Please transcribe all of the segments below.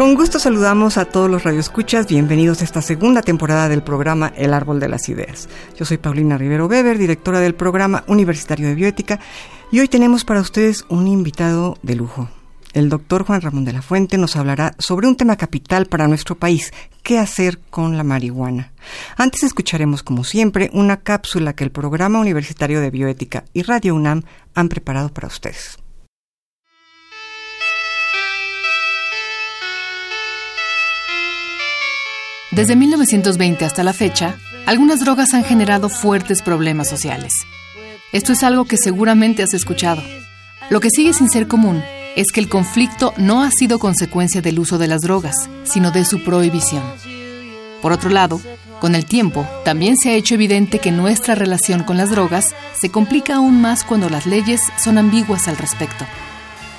Con gusto saludamos a todos los radioescuchas. Bienvenidos a esta segunda temporada del programa El Árbol de las Ideas. Yo soy Paulina Rivero Weber, directora del programa Universitario de Bioética, y hoy tenemos para ustedes un invitado de lujo. El doctor Juan Ramón de la Fuente nos hablará sobre un tema capital para nuestro país, qué hacer con la marihuana. Antes escucharemos, como siempre, una cápsula que el Programa Universitario de Bioética y Radio UNAM han preparado para ustedes. Desde 1920 hasta la fecha, algunas drogas han generado fuertes problemas sociales. Esto es algo que seguramente has escuchado. Lo que sigue sin ser común es que el conflicto no ha sido consecuencia del uso de las drogas, sino de su prohibición. Por otro lado, con el tiempo, también se ha hecho evidente que nuestra relación con las drogas se complica aún más cuando las leyes son ambiguas al respecto.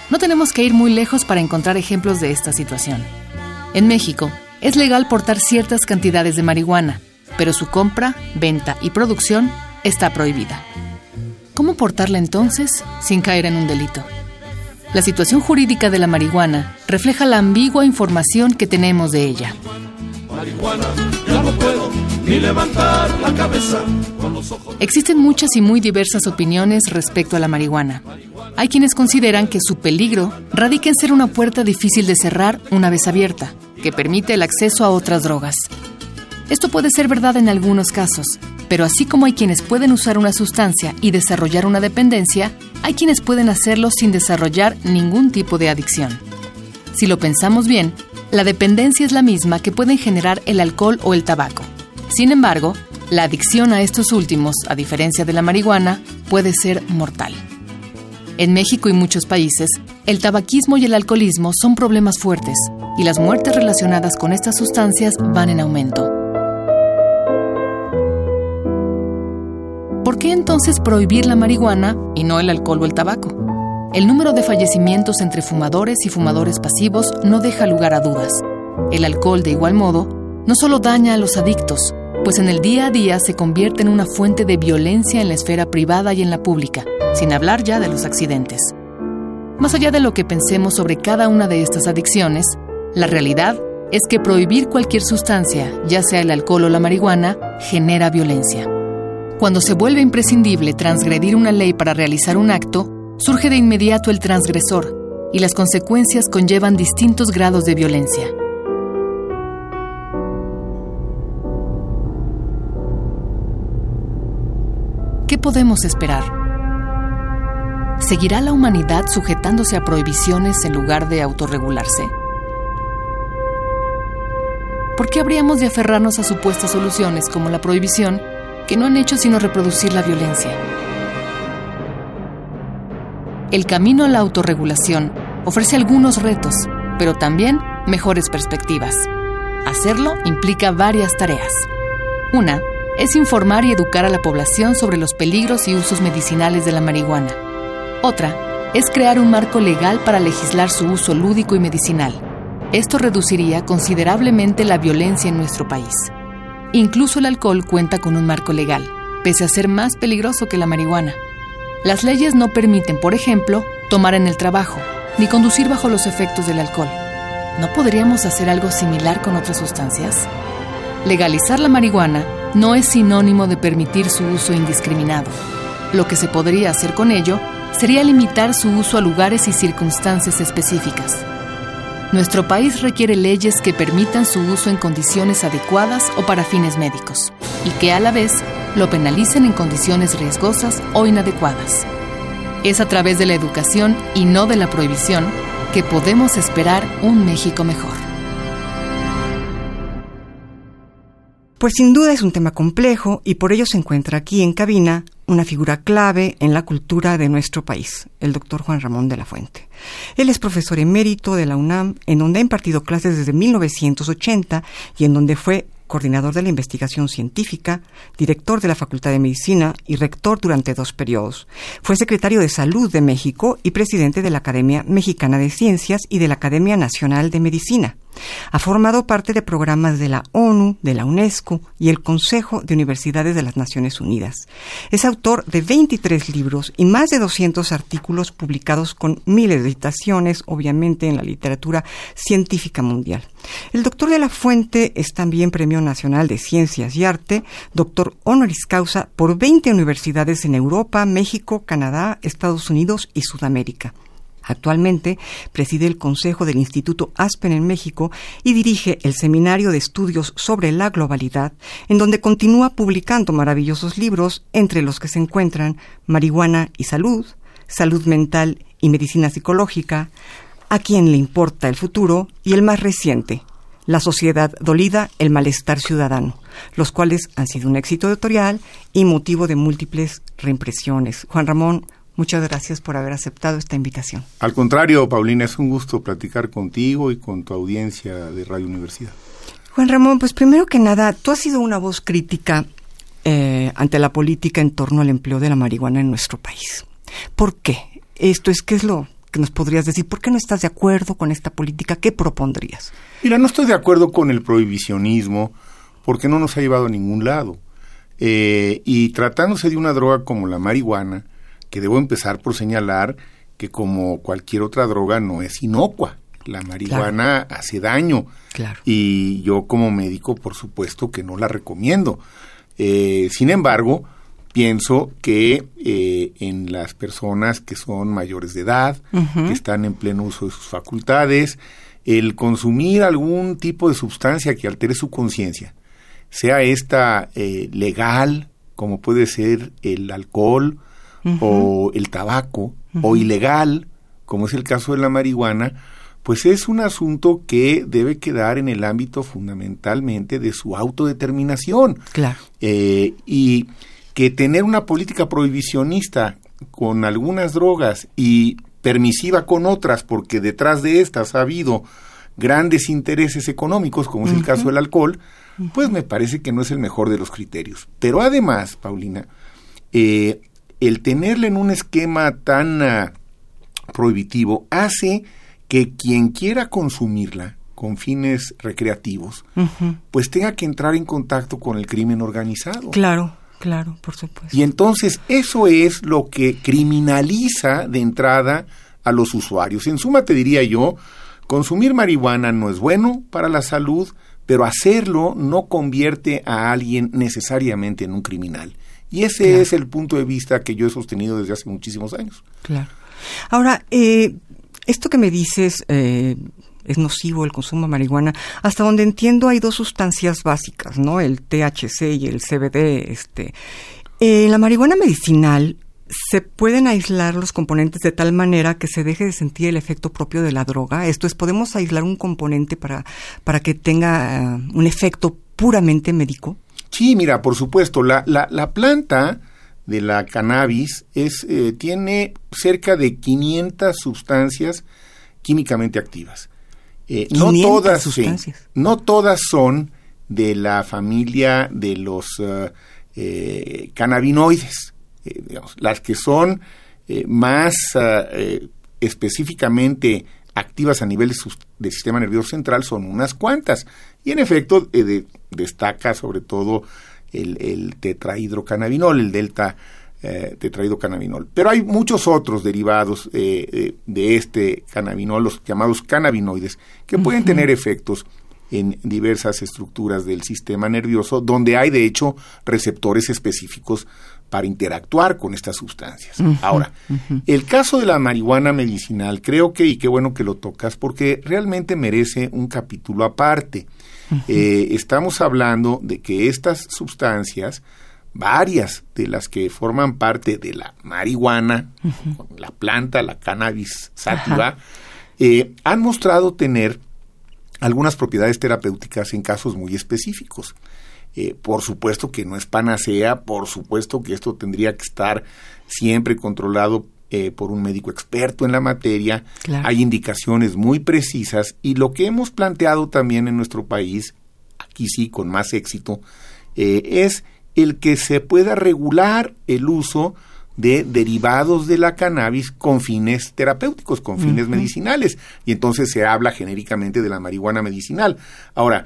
No tenemos que ir muy lejos para encontrar ejemplos de esta situación. En México, es legal portar ciertas cantidades de marihuana, pero su compra, venta y producción está prohibida. ¿Cómo portarla entonces sin caer en un delito? La situación jurídica de la marihuana refleja la ambigua información que tenemos de ella. Existen muchas y muy diversas opiniones respecto a la marihuana. Hay quienes consideran que su peligro radica en ser una puerta difícil de cerrar una vez abierta, que permite el acceso a otras drogas. Esto puede ser verdad en algunos casos, pero así como hay quienes pueden usar una sustancia y desarrollar una dependencia, hay quienes pueden hacerlo sin desarrollar ningún tipo de adicción. Si lo pensamos bien, la dependencia es la misma que pueden generar el alcohol o el tabaco. Sin embargo, la adicción a estos últimos, a diferencia de la marihuana, puede ser mortal. En México y muchos países, el tabaquismo y el alcoholismo son problemas fuertes y las muertes relacionadas con estas sustancias van en aumento. ¿Por qué entonces prohibir la marihuana y no el alcohol o el tabaco? El número de fallecimientos entre fumadores y fumadores pasivos no deja lugar a dudas. El alcohol, de igual modo, no solo daña a los adictos, pues en el día a día se convierte en una fuente de violencia en la esfera privada y en la pública, sin hablar ya de los accidentes. Más allá de lo que pensemos sobre cada una de estas adicciones, la realidad es que prohibir cualquier sustancia, ya sea el alcohol o la marihuana, genera violencia. Cuando se vuelve imprescindible transgredir una ley para realizar un acto, surge de inmediato el transgresor y las consecuencias conllevan distintos grados de violencia. ¿Qué podemos esperar? ¿Seguirá la humanidad sujetándose a prohibiciones en lugar de autorregularse? ¿Por qué habríamos de aferrarnos a supuestas soluciones como la prohibición que no han hecho sino reproducir la violencia? El camino a la autorregulación ofrece algunos retos, pero también mejores perspectivas. Hacerlo implica varias tareas. Una es informar y educar a la población sobre los peligros y usos medicinales de la marihuana. Otra es crear un marco legal para legislar su uso lúdico y medicinal. Esto reduciría considerablemente la violencia en nuestro país. Incluso el alcohol cuenta con un marco legal, pese a ser más peligroso que la marihuana. Las leyes no permiten, por ejemplo, tomar en el trabajo, ni conducir bajo los efectos del alcohol. ¿No podríamos hacer algo similar con otras sustancias? Legalizar la marihuana no es sinónimo de permitir su uso indiscriminado. Lo que se podría hacer con ello sería limitar su uso a lugares y circunstancias específicas. Nuestro país requiere leyes que permitan su uso en condiciones adecuadas o para fines médicos, y que a la vez lo penalicen en condiciones riesgosas o inadecuadas. Es a través de la educación y no de la prohibición que podemos esperar un México mejor. Pues sin duda es un tema complejo y por ello se encuentra aquí en cabina una figura clave en la cultura de nuestro país, el doctor Juan Ramón de la Fuente. Él es profesor emérito de la UNAM, en donde ha impartido clases desde 1980 y en donde fue coordinador de la investigación científica, director de la Facultad de Medicina y rector durante dos periodos. Fue secretario de Salud de México y presidente de la Academia Mexicana de Ciencias y de la Academia Nacional de Medicina. Ha formado parte de programas de la ONU, de la UNESCO y el Consejo de Universidades de las Naciones Unidas. Es autor de 23 libros y más de 200 artículos publicados con miles de citaciones, obviamente, en la literatura científica mundial. El doctor de la Fuente es también Premio Nacional de Ciencias y Arte, doctor honoris causa por 20 universidades en Europa, México, Canadá, Estados Unidos y Sudamérica. Actualmente preside el Consejo del Instituto Aspen en México y dirige el Seminario de Estudios sobre la Globalidad, en donde continúa publicando maravillosos libros, entre los que se encuentran Marihuana y Salud, Salud Mental y Medicina Psicológica, A quién le importa el futuro y el más reciente, La Sociedad Dolida, el Malestar Ciudadano, los cuales han sido un éxito editorial y motivo de múltiples reimpresiones. Juan Ramón, Muchas gracias por haber aceptado esta invitación. Al contrario, Paulina, es un gusto platicar contigo y con tu audiencia de Radio Universidad. Juan Ramón, pues primero que nada, tú has sido una voz crítica eh, ante la política en torno al empleo de la marihuana en nuestro país. ¿Por qué? Esto es, ¿qué es lo que nos podrías decir? ¿Por qué no estás de acuerdo con esta política? ¿Qué propondrías? Mira, no estoy de acuerdo con el prohibicionismo porque no nos ha llevado a ningún lado. Eh, y tratándose de una droga como la marihuana, que debo empezar por señalar que como cualquier otra droga no es inocua. La marihuana hace daño. Claro. Y yo como médico, por supuesto que no la recomiendo. Eh, sin embargo, pienso que eh, en las personas que son mayores de edad, que están en pleno uso de sus facultades, el consumir algún tipo de sustancia que altere su conciencia, sea esta eh, legal, como puede ser el alcohol, o el tabaco o ilegal, como es el caso de la marihuana, pues es un asunto que debe quedar en el ámbito fundamentalmente de su autodeterminación. Claro. Eh, y que tener una política prohibicionista con algunas drogas y permisiva con otras, porque detrás de estas ha habido grandes intereses económicos, como es el caso del alcohol, pues me parece que no es el mejor de los criterios. Pero además, Paulina, eh, el tenerla en un esquema tan ah, prohibitivo hace que quien quiera consumirla con fines recreativos, pues tenga que entrar en contacto con el crimen organizado. Claro, claro, por supuesto. Y entonces eso es lo que criminaliza de entrada a los usuarios. En suma, te diría yo, consumir marihuana no es bueno para la salud, pero hacerlo no convierte a alguien necesariamente en un criminal. Y ese es el punto de vista que yo he sostenido desde hace muchísimos años. Claro. Ahora, eh, esto que me dices, eh, es nocivo el consumo de marihuana. Hasta donde entiendo hay dos sustancias básicas, ¿no? El THC y el CBD. Este. En la marihuana medicinal se pueden aislar los componentes de tal manera que se deje de sentir el efecto propio de la droga. Esto es, podemos aislar un componente para, para que tenga eh, un efecto puramente médico. Sí, mira, por supuesto, la, la, la planta de la cannabis es, eh, tiene cerca de 500 sustancias químicamente activas. Eh, no todas, no todas son de la familia de los eh, cannabinoides. Digamos, las que son más específicamente activas a nivel del sistema nervioso central son unas cuantas. Y en efecto, eh, destaca sobre todo el, el, tetrahidrocannabinol, el delta eh, tetrahidrocannabinol. Pero hay muchos otros derivados eh, de este cannabinol, los llamados cannabinoides, que pueden tener efectos en diversas estructuras del sistema nervioso, donde hay de hecho receptores específicos para interactuar con estas sustancias. Ahora, el caso de la marihuana medicinal, creo que, y qué bueno que lo tocas, porque realmente merece un capítulo aparte. Eh, estamos hablando de que estas sustancias, varias de las que forman parte de la marihuana, la planta, la cannabis sativa, eh, han mostrado tener algunas propiedades terapéuticas en casos muy específicos. Eh, por supuesto que no es panacea, por supuesto que esto tendría que estar siempre controlado eh, por un médico experto en la materia. Hay indicaciones muy precisas y lo que hemos planteado también en nuestro país, aquí sí con más éxito, eh, es el que se pueda regular el uso de derivados de la cannabis con fines terapéuticos, con fines medicinales. Y entonces se habla genéricamente de la marihuana medicinal. Ahora,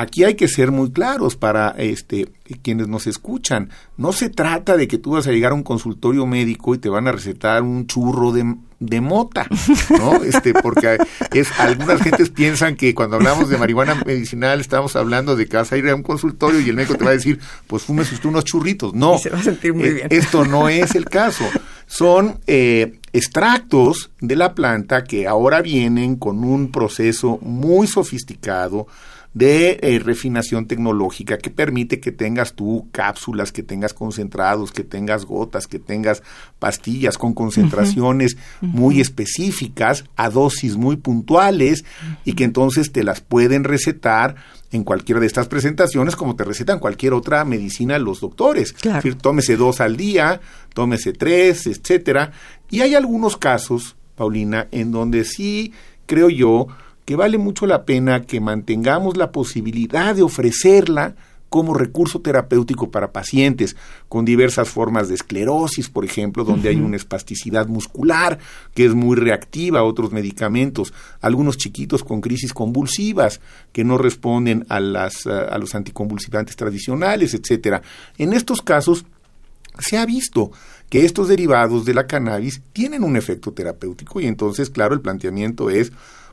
aquí hay que ser muy claros para este quienes nos escuchan. No se trata de que tú vas a llegar a un consultorio médico y te van a recetar un churro de, de mota, ¿no? Este, porque es algunas gentes piensan que cuando hablamos de marihuana medicinal estamos hablando de que vas a ir a un consultorio y el médico te va a decir, pues fumes usted unos churritos. No, se va a sentir muy eh, bien. esto no es el caso. Son eh, extractos de la planta que ahora vienen con un proceso muy sofisticado de eh, refinación tecnológica que permite que tengas tú cápsulas, que tengas concentrados, que tengas gotas, que tengas pastillas con concentraciones muy específicas, a dosis muy puntuales y que entonces te las pueden recetar en cualquiera de estas presentaciones como te recetan cualquier otra medicina los doctores. Es decir, tómese dos al día, tómese tres, etcétera. Y hay algunos casos, Paulina, en donde sí creo yo que vale mucho la pena que mantengamos la posibilidad de ofrecerla como recurso terapéutico para pacientes con diversas formas de esclerosis, por ejemplo, donde hay una espasticidad muscular que es muy reactiva a otros medicamentos, algunos chiquitos con crisis convulsivas que no responden a, las, a los anticonvulsivantes tradicionales, etcétera. En estos casos se ha visto que estos derivados de la cannabis tienen un efecto terapéutico y entonces, claro, el planteamiento es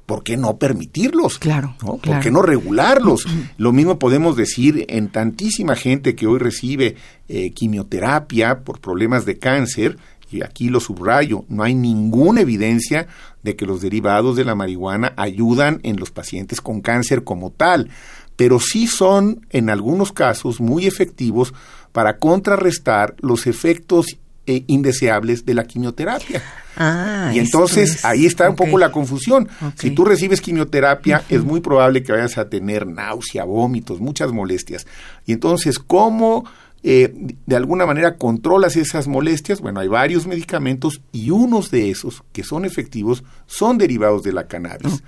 ¿por qué no permitirlos? Claro. ¿no? ¿Por qué no regularlos? Lo mismo podemos decir en tantísima gente que hoy recibe eh, quimioterapia por problemas de cáncer, y aquí lo subrayo, no hay ninguna evidencia de que los derivados de la marihuana ayudan en los pacientes con cáncer como tal, pero sí son en algunos casos muy efectivos para contrarrestar los efectos eh, indeseables de la quimioterapia. Ah, y entonces ahí está un poco la confusión. Si tú recibes quimioterapia, es muy probable que vayas a tener náusea, vómitos, muchas molestias. Y entonces, ¿cómo eh, de alguna manera controlas esas molestias? Bueno, hay varios medicamentos y unos de esos que son efectivos son derivados de la cannabis.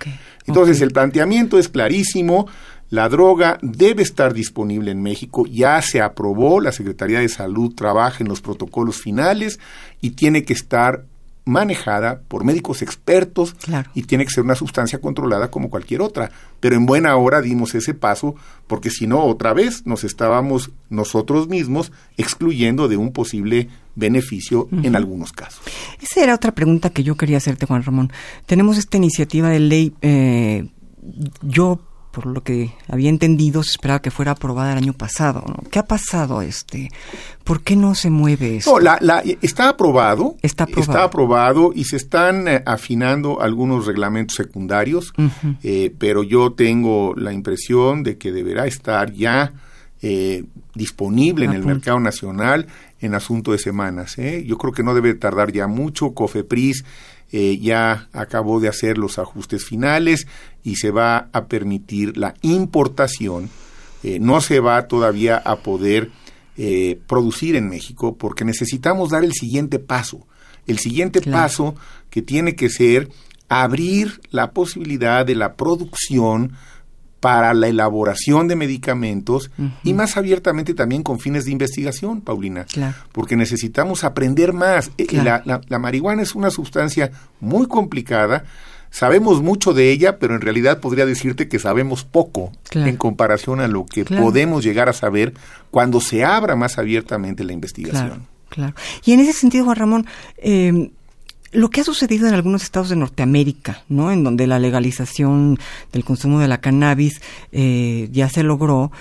Entonces, el planteamiento es clarísimo. La droga debe estar disponible en México, ya se aprobó, la Secretaría de Salud trabaja en los protocolos finales y tiene que estar manejada por médicos expertos y tiene que ser una sustancia controlada como cualquier otra. Pero en buena hora dimos ese paso porque si no, otra vez nos estábamos nosotros mismos excluyendo de un posible beneficio en algunos casos. Esa era otra pregunta que yo quería hacerte, Juan Ramón. Tenemos esta iniciativa de ley, eh, yo por lo que había entendido, se esperaba que fuera aprobada el año pasado. ¿no? ¿Qué ha pasado? este ¿Por qué no se mueve eso? No, la, está aprobado. Está aprobado. Está aprobado y se están eh, afinando algunos reglamentos secundarios, eh, pero yo tengo la impresión de que deberá estar ya eh, disponible en el mercado nacional en asunto de semanas. Yo creo que no debe tardar ya mucho. Cofepris eh, ya acabó de hacer los ajustes finales y se va a permitir la importación. Eh, no se va todavía a poder eh, producir en México porque necesitamos dar el siguiente paso. El siguiente paso que tiene que ser abrir la posibilidad de la producción para la elaboración de medicamentos y más abiertamente también con fines de investigación, Paulina, porque necesitamos aprender más. Eh, la, marihuana es una sustancia muy complicada, sabemos mucho de ella, pero en realidad podría decirte que sabemos poco en comparación a lo que podemos llegar a saber cuando se abra más abiertamente la investigación. Claro. Y en ese sentido, Juan Ramón, eh, lo que ha sucedido en algunos estados de Norteamérica, ¿no? En donde la legalización del consumo de la cannabis eh, ya se logró.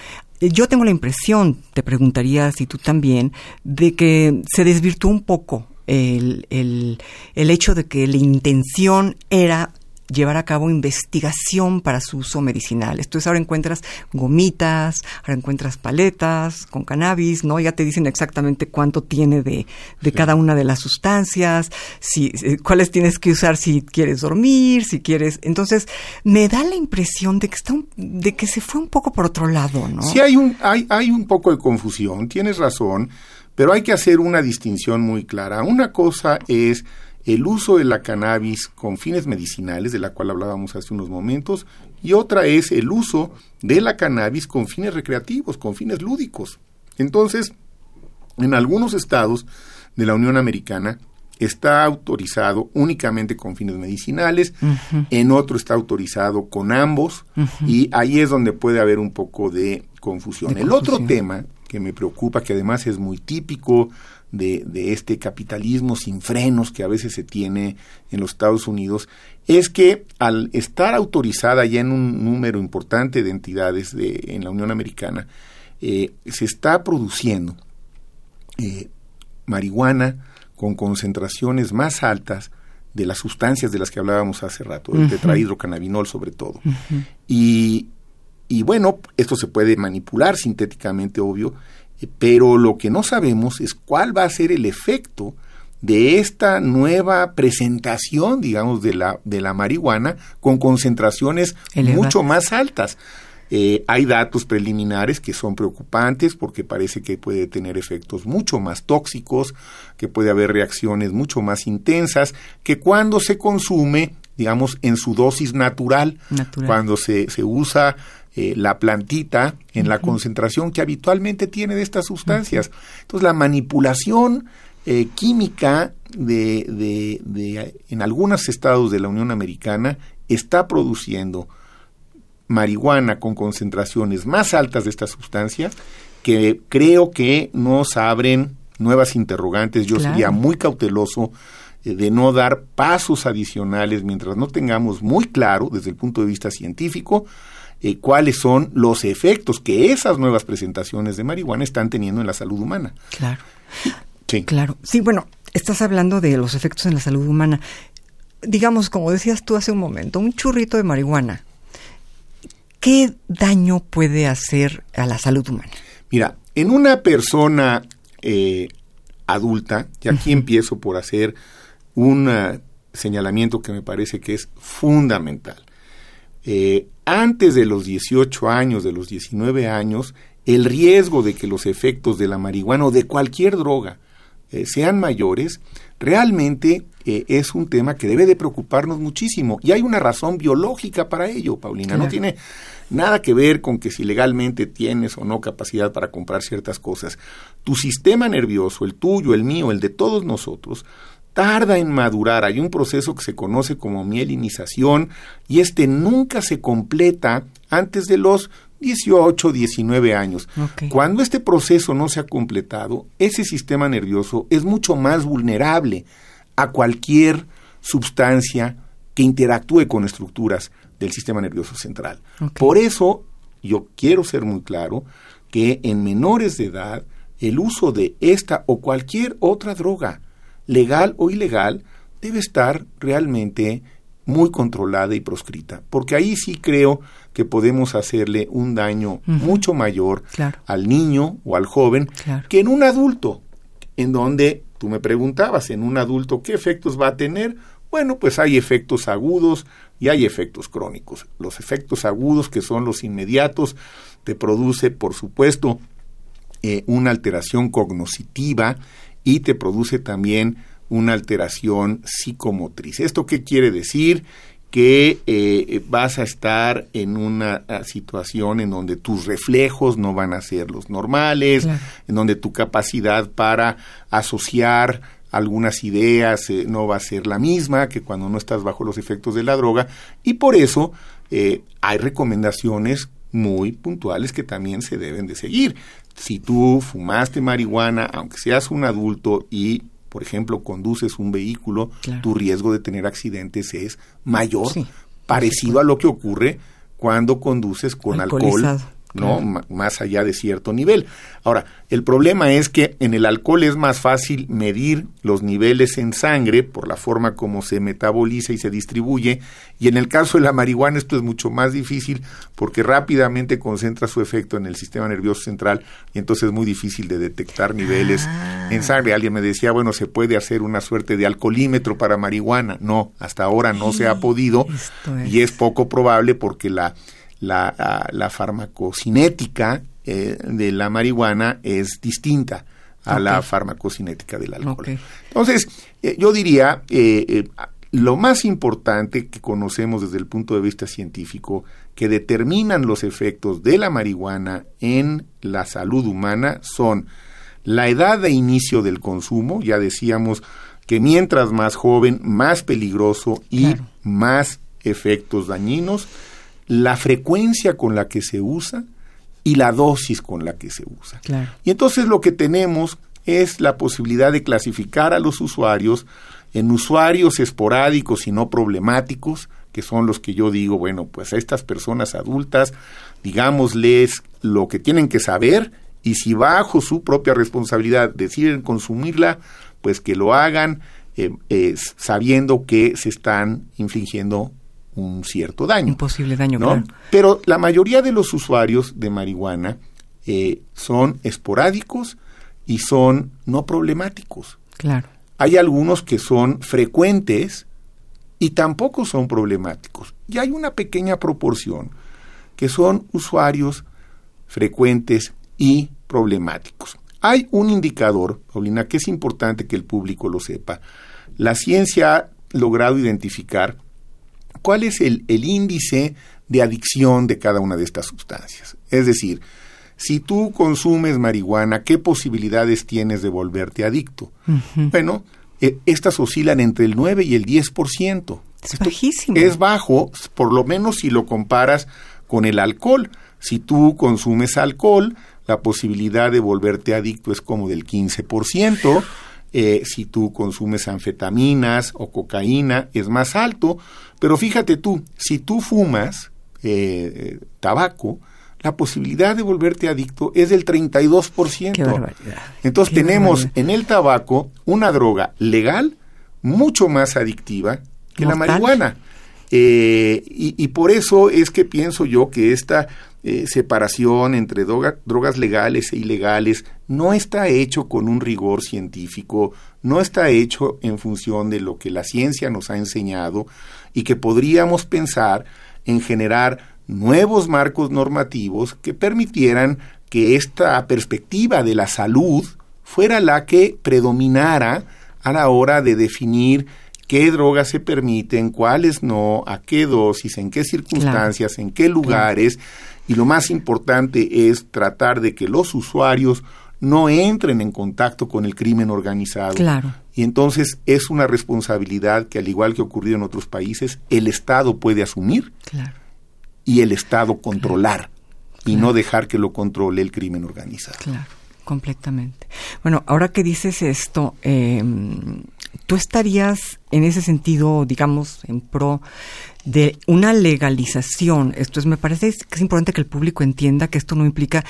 Yo tengo la impresión, te preguntaría si tú también, de que se desvirtuó un poco el, el, el hecho de que la intención era llevar a cabo investigación para su uso medicinal. Entonces ahora encuentras gomitas, ahora encuentras paletas con cannabis, ¿no? Ya te dicen exactamente cuánto tiene de, de cada una de las sustancias, si, eh, cuáles tienes que usar si quieres dormir, si quieres. Entonces, me da la impresión de que está de que se fue un poco por otro lado, ¿no? Sí, hay un, hay, hay un poco de confusión, tienes razón, pero hay que hacer una distinción muy clara. Una cosa es el uso de la cannabis con fines medicinales, de la cual hablábamos hace unos momentos, y otra es el uso de la cannabis con fines recreativos, con fines lúdicos. Entonces, en algunos estados de la Unión Americana está autorizado únicamente con fines medicinales, en otro está autorizado con ambos, y ahí es donde puede haber un poco de confusión. el otro tema que me preocupa, que además es muy típico de, de, este capitalismo sin frenos que a veces se tiene en los Estados Unidos, es que al estar autorizada ya en un número importante de entidades de, en la Unión Americana, eh, se está produciendo eh, marihuana con concentraciones más altas de las sustancias de las que hablábamos hace rato, el tetrahidrocannabinol sobre todo. y, y bueno, esto se puede manipular sintéticamente, obvio, pero lo que no sabemos es cuál va a ser el efecto de esta nueva presentación, digamos, de la, de la marihuana con concentraciones mucho más altas. Eh, hay datos preliminares que son preocupantes porque parece que puede tener efectos mucho más tóxicos, que puede haber reacciones mucho más intensas, que cuando se consume, digamos, en su dosis natural, cuando se, se usa eh, la plantita en la concentración que habitualmente tiene de estas sustancias. Entonces, la manipulación eh, química de, de, de, en algunos estados de la Unión Americana está produciendo marihuana con concentraciones más altas de esta sustancia que creo que nos abren nuevas interrogantes. Yo sería muy cauteloso eh, de no dar pasos adicionales mientras no tengamos muy claro desde el punto de vista científico eh, cuáles son los efectos que esas nuevas presentaciones de marihuana están teniendo en la salud humana. Claro. Sí. Claro. Sí, bueno, estás hablando de los efectos en la salud humana. Digamos, como decías tú hace un momento, un churrito de marihuana. ¿Qué daño puede hacer a la salud humana? Mira, en una persona eh, adulta, y aquí empiezo por hacer un ah, señalamiento que me parece que es fundamental. Eh, antes de los 18 años, de los 19 años, el riesgo de que los efectos de la marihuana o de cualquier droga eh, sean mayores, realmente eh, es un tema que debe de preocuparnos muchísimo. Y hay una razón biológica para ello, Paulina. No tiene nada que ver con que si legalmente tienes o no capacidad para comprar ciertas cosas. Tu sistema nervioso, el tuyo, el mío, el de todos nosotros, tarda en madurar. Hay un proceso que se conoce como mielinización y este nunca se completa antes de los 18, 19 años. Cuando este proceso no se ha completado, ese sistema nervioso es mucho más vulnerable a cualquier sustancia que interactúe con estructuras del sistema nervioso central. Por eso, yo quiero ser muy claro que en menores de edad, el uso de esta o cualquier otra droga, legal o ilegal, debe estar realmente muy controlada y proscrita, porque ahí sí creo que podemos hacerle un daño mucho mayor al niño o al joven que en un adulto, en donde tú me preguntabas, en un adulto, ¿qué efectos va a tener? Bueno, pues hay efectos agudos y hay efectos crónicos. Los efectos agudos, que son los inmediatos, te produce, por supuesto, eh, una alteración cognoscitiva y te produce también una alteración psicomotriz. ¿Esto qué quiere decir? que eh, vas a estar en una ah, situación en donde tus reflejos no van a ser los normales, en donde tu capacidad para asociar algunas ideas eh, no va a ser la misma que cuando no estás bajo los efectos de la droga y por eso eh, hay recomendaciones muy puntuales que también se deben de seguir. Si tú fumaste marihuana, aunque seas un adulto y por ejemplo, conduces un vehículo, tu riesgo de tener accidentes es mayor, parecido a lo que ocurre cuando conduces con alcohol ¿no? más allá de cierto nivel. Ahora, el problema es que en el alcohol es más fácil medir los niveles en sangre por la forma como se metaboliza y se distribuye, y en el caso de la marihuana esto es mucho más difícil porque rápidamente concentra su efecto en el sistema nervioso central y entonces es muy difícil de detectar niveles Ah. en sangre. Alguien me decía, bueno, se puede hacer una suerte de alcoholímetro para marihuana. No, hasta ahora no se ha podido es. y es poco probable porque la la, a- la farmacocinética eh, de la marihuana es distinta a la farmacocinética del alcohol. Entonces, eh, yo diría, eh, eh, lo más importante que conocemos desde el punto de vista científico, que determinan los efectos de la marihuana en la salud humana, son la edad de inicio del consumo, ya decíamos que mientras más joven, más peligroso y Claro. más efectos dañinos, la frecuencia con la que se usa y la dosis con la que se usa. Claro. Y entonces lo que tenemos es la posibilidad de clasificar a los usuarios en usuarios esporádicos y no problemáticos, que son los que yo digo, bueno, pues a estas personas adultas, digámosles lo que tienen que saber y si bajo su propia responsabilidad deciden consumirla, pues que lo hagan eh, eh, sabiendo que se están infligiendo un cierto daño. Un posible daño, ¿no? claro. Pero la mayoría de los usuarios de marihuana eh, son esporádicos y son no problemáticos. Claro. Hay algunos que son frecuentes y tampoco son problemáticos. Y hay una pequeña proporción que son usuarios frecuentes y problemáticos. Hay un indicador, Paulina, que es importante que el público lo sepa. La ciencia ha logrado identificar cuál es el, el índice de adicción de cada una de estas sustancias. Es decir, si tú consumes marihuana, ¿qué posibilidades tienes de volverte adicto? Bueno, eh, estas oscilan entre el 9 y el 10%. Es Esto bajísimo. Es bajo, por lo menos si lo comparas con el alcohol. Si tú consumes alcohol, la posibilidad de volverte adicto es como del 15%. Eh, si tú consumes anfetaminas o cocaína, es más alto. Pero fíjate tú, si tú fumas eh, eh, tabaco, la posibilidad de volverte adicto es del 32%. Qué barbaridad. Entonces Qué tenemos barbaridad. en el tabaco una droga legal mucho más adictiva que la marihuana. Eh, y, y por eso es que pienso yo que esta eh, separación entre droga- drogas legales e ilegales no está hecho con un rigor científico, no está hecho en función de lo que la ciencia nos ha enseñado y que podríamos pensar en generar nuevos marcos normativos que permitieran que esta perspectiva de la salud fuera la que predominara a la hora de definir qué drogas se permiten, cuáles no, a qué dosis, en qué circunstancias, en qué lugares. Y lo más importante es tratar de que los usuarios no entren en contacto con el crimen organizado. Claro. Y entonces es una responsabilidad que, al igual que ha ocurrido en otros países, el Estado puede asumir Claro. y el Estado controlar y no dejar que lo controle el crimen organizado. Claro, completamente. Bueno, ahora que dices esto, eh, ¿tú estarías en ese sentido, digamos, en pro de una legalización? Esto es, me parece que es importante que el público entienda que esto no implica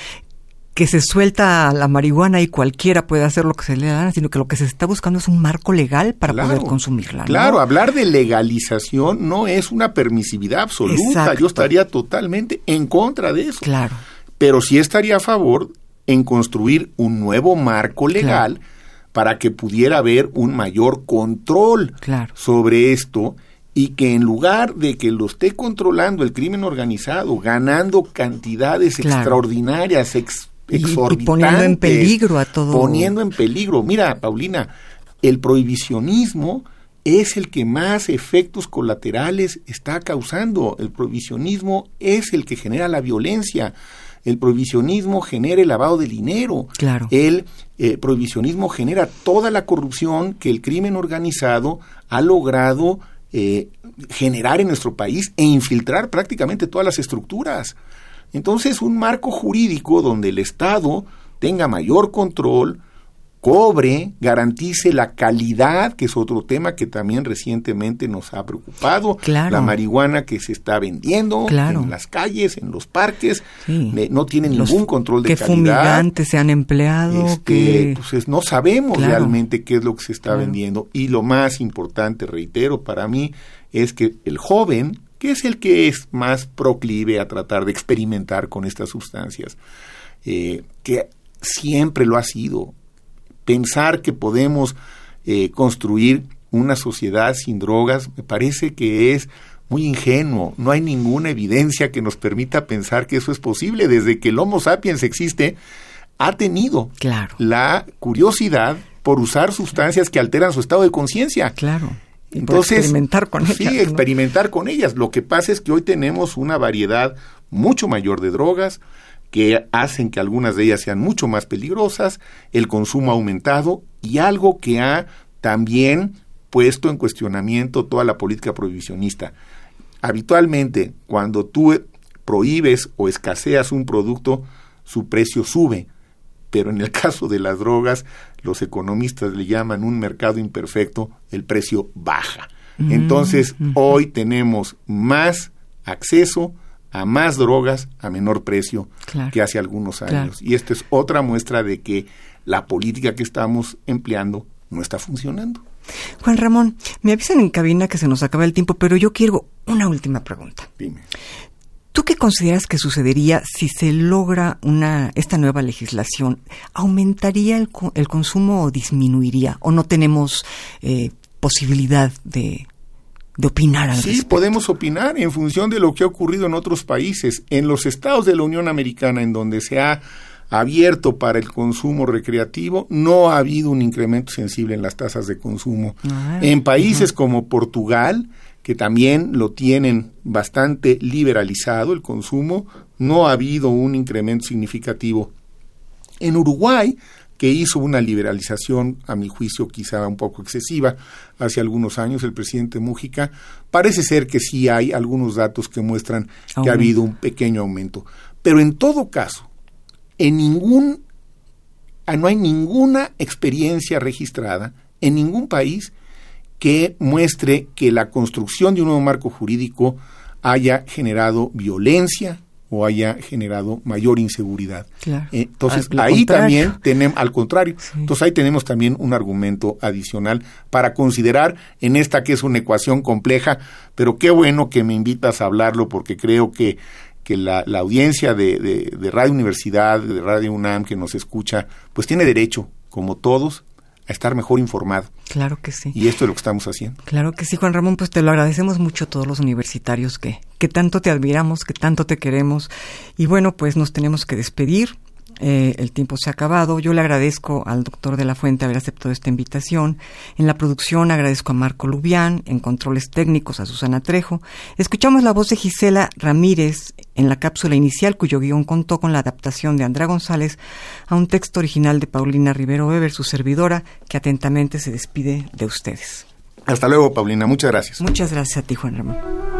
que se suelta la marihuana y cualquiera puede hacer lo que se le da, sino que lo que se está buscando es un marco legal para Claro, poder consumirla. ¿no? Claro, hablar de legalización no es una permisividad absoluta. Exacto. Yo estaría totalmente en contra de eso. Claro, Pero sí estaría a favor en construir un nuevo marco legal para que pudiera haber un mayor control Claro. sobre esto y que en lugar de que lo esté controlando el crimen organizado, ganando cantidades Claro. extraordinarias, ex- Y- y exorbitantes, poniendo en peligro a todo- poniendo en peligro. Mira, Paulina, el prohibicionismo es el que más efectos colaterales está causando. El prohibicionismo es el que genera la violencia. El prohibicionismo genera el lavado de dinero. Claro. El eh, prohibicionismo genera toda la corrupción que el crimen organizado ha logrado eh, generar en nuestro país e infiltrar prácticamente todas las estructuras. Entonces, un marco jurídico donde el Estado tenga mayor control, cobre, garantice la calidad, que es otro tema que también recientemente nos ha preocupado, la marihuana que se está vendiendo en las calles, en los parques, no tiene ningún control de que calidad. fumigantes se han empleado, este, que pues no sabemos realmente qué es lo que se está vendiendo. Y lo más importante, reitero, para mí es que el joven, que es el que es más proclive a tratar de experimentar con estas sustancias, eh, que siempre lo ha sido, pensar que podemos eh, construir una sociedad sin drogas me parece que es muy ingenuo. No hay ninguna evidencia que nos permita pensar que eso es posible. Desde que el Homo sapiens existe, ha tenido la curiosidad por usar sustancias que alteran su estado de conciencia. Claro. Entonces, experimentar con ellas. Sí, experimentar con ellas. Lo que pasa es que hoy tenemos una variedad mucho mayor de drogas, que hacen que algunas de ellas sean mucho más peligrosas, el consumo ha aumentado y algo que ha también puesto en cuestionamiento toda la política prohibicionista. Habitualmente, cuando tú prohíbes o escaseas un producto, su precio sube, pero en el caso de las drogas, los economistas le llaman un mercado imperfecto, el precio baja. Mm, Entonces, hoy tenemos más acceso, a más drogas a menor precio que hace algunos años. Y esta es otra muestra de que la política que estamos empleando no está funcionando. Juan Ramón, me avisan en cabina que se nos acaba el tiempo, pero yo quiero una última pregunta. Dime. ¿Tú qué consideras que sucedería si se logra una esta nueva legislación? ¿Aumentaría el, el consumo o disminuiría? ¿O no tenemos eh, posibilidad de, de opinar Sí, podemos opinar en función de lo que ha ocurrido en otros países. En los estados de la Unión Americana, en donde se ha abierto para el consumo recreativo, no ha habido un incremento sensible en las tasas de consumo. Ah, en países como Portugal, que también lo tienen bastante liberalizado el consumo, no ha habido un incremento significativo. En Uruguay que hizo una liberalización, a mi juicio quizá un poco excesiva, hace algunos años el presidente Mújica, parece ser que sí hay algunos datos que muestran que ha habido un pequeño aumento. Pero en todo caso, en ningún, ah, no hay ninguna experiencia registrada en ningún país que muestre que la construcción de un nuevo marco jurídico haya generado violencia, o haya generado mayor inseguridad. Eh, entonces, ahí también tenemos, al contrario, entonces ahí tenemos también un argumento adicional para considerar en esta que es una ecuación compleja, pero qué bueno que me invitas a hablarlo porque creo que, que la, la audiencia de, de, de Radio Universidad, de Radio UNAM que nos escucha, pues tiene derecho, como todos, estar mejor informado. Claro que sí. Y esto es lo que estamos haciendo. Claro que sí, Juan Ramón, pues te lo agradecemos mucho a todos los universitarios que, que tanto te admiramos, que tanto te queremos. Y bueno, pues nos tenemos que despedir. Eh, el tiempo se ha acabado. Yo le agradezco al doctor de la Fuente haber aceptado esta invitación. En la producción agradezco a Marco Lubián, en controles técnicos a Susana Trejo. Escuchamos la voz de Gisela Ramírez en la cápsula inicial, cuyo guion contó con la adaptación de Andrea González a un texto original de Paulina Rivero Weber, su servidora, que atentamente se despide de ustedes. Hasta luego, Paulina. Muchas gracias. Muchas gracias a ti, Juan Ramón.